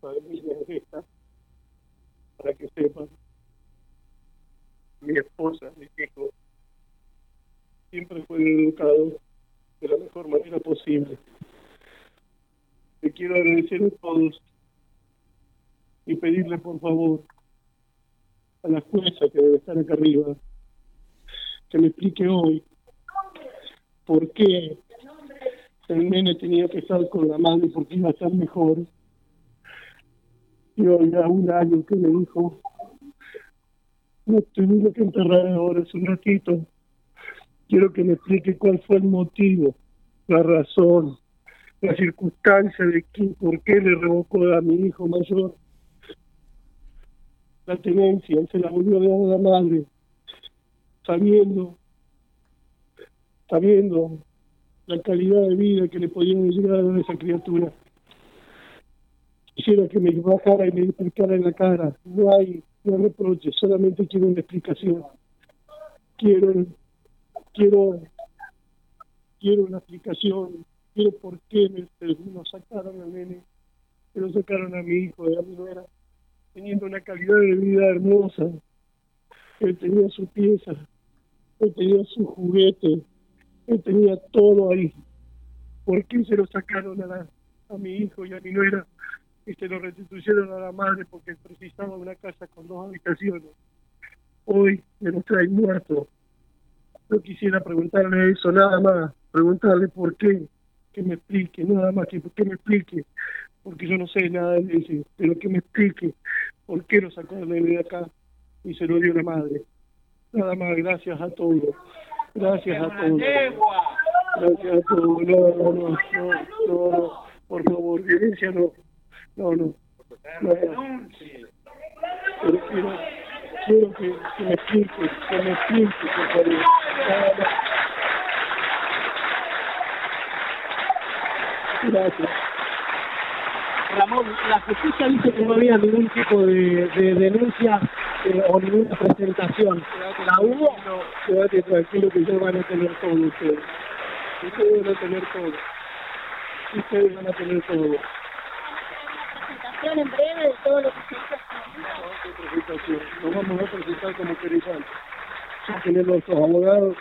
familia es esta, para que sepan. Mi esposa, mi hijo, siempre fue educado de la mejor manera posible. Le quiero agradecer a todos y pedirle por favor a la jueza que debe estar acá arriba que me explique hoy por qué el nene tenía que estar con la madre porque iba a estar mejor. Y hoy a un año que me dijo, no tengo que enterrar ahora, es un ratito. Quiero que me explique cuál fue el motivo, la razón, la circunstancia de que, por qué le revocó a mi hijo mayor la tenencia, se la volvió a dar a la madre, sabiendo, sabiendo la calidad de vida que le podían llegar a esa criatura. Quisiera que me bajara y me explicara en la cara. No hay, no reproche, solamente quiero una explicación. Quiero, quiero, quiero una explicación. Quiero por qué me, lo sacaron a nene, me lo sacaron a mi hijo, y a mi nuera, teniendo una calidad de vida hermosa. Él tenía su pieza, él tenía su juguete, él tenía todo ahí. ¿Por qué se lo sacaron a, a mi hijo y a mi nuera y se lo restituyeron a la madre porque precisaba una casa con dos habitaciones? Hoy me lo trae muerto. No quisiera preguntarle eso, nada más. Preguntarle por qué, que me explique, nada más que, que me explique. Porque yo no sé nada de eso, pero que me explique por qué lo sacó de acá y se lo dio la madre. Nada más, gracias a todos. Gracias a todos. Gracias a todos. No, no, no, no, por favor, violencia. No, no. no, no. Pero quiero, quiero que, que me explique, que me explique, por favor. Gracias. Ramón, la justicia dice que no había ningún tipo de, de denuncia eh, o ninguna presentación. ¿La hubo? No, quédate tranquilo que ya van a tener todo ustedes. Ustedes van a tener todo. Ustedes van a tener todo. Presentación en breve de todo lo que se hizo. Nos vamos a presentar como. Ya tenemos nuestros abogados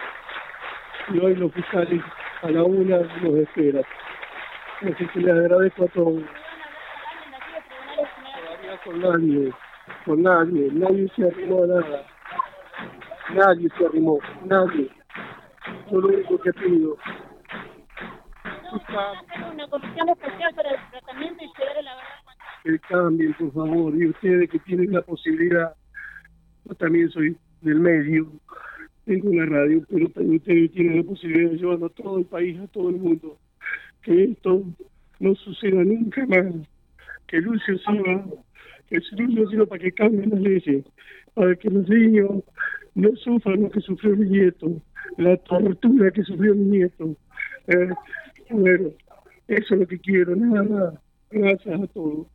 y hoy los fiscales a la una nos esperan. Así que les agradezco a todos. Todavía con nadie, con nadie, nadie se arrimó a nada. Nadie se arrimó, nadie. Yo lo único que pido. una comisión especial para el tratamiento y llegar a la verdad. que cambien, por favor. Y ustedes que tienen la posibilidad, yo también soy del medio, tengo una radio, pero ustedes tienen la posibilidad de llevarlo a todo el país, a todo el mundo. Que esto no suceda nunca más. Que Lucio sirva, que Lucio sirva para que cambien las leyes, para que los niños no sufran lo que sufrió mi nieto, la tortura que sufrió mi nieto. Eh, bueno, eso es lo que quiero, nada más. Gracias a todos.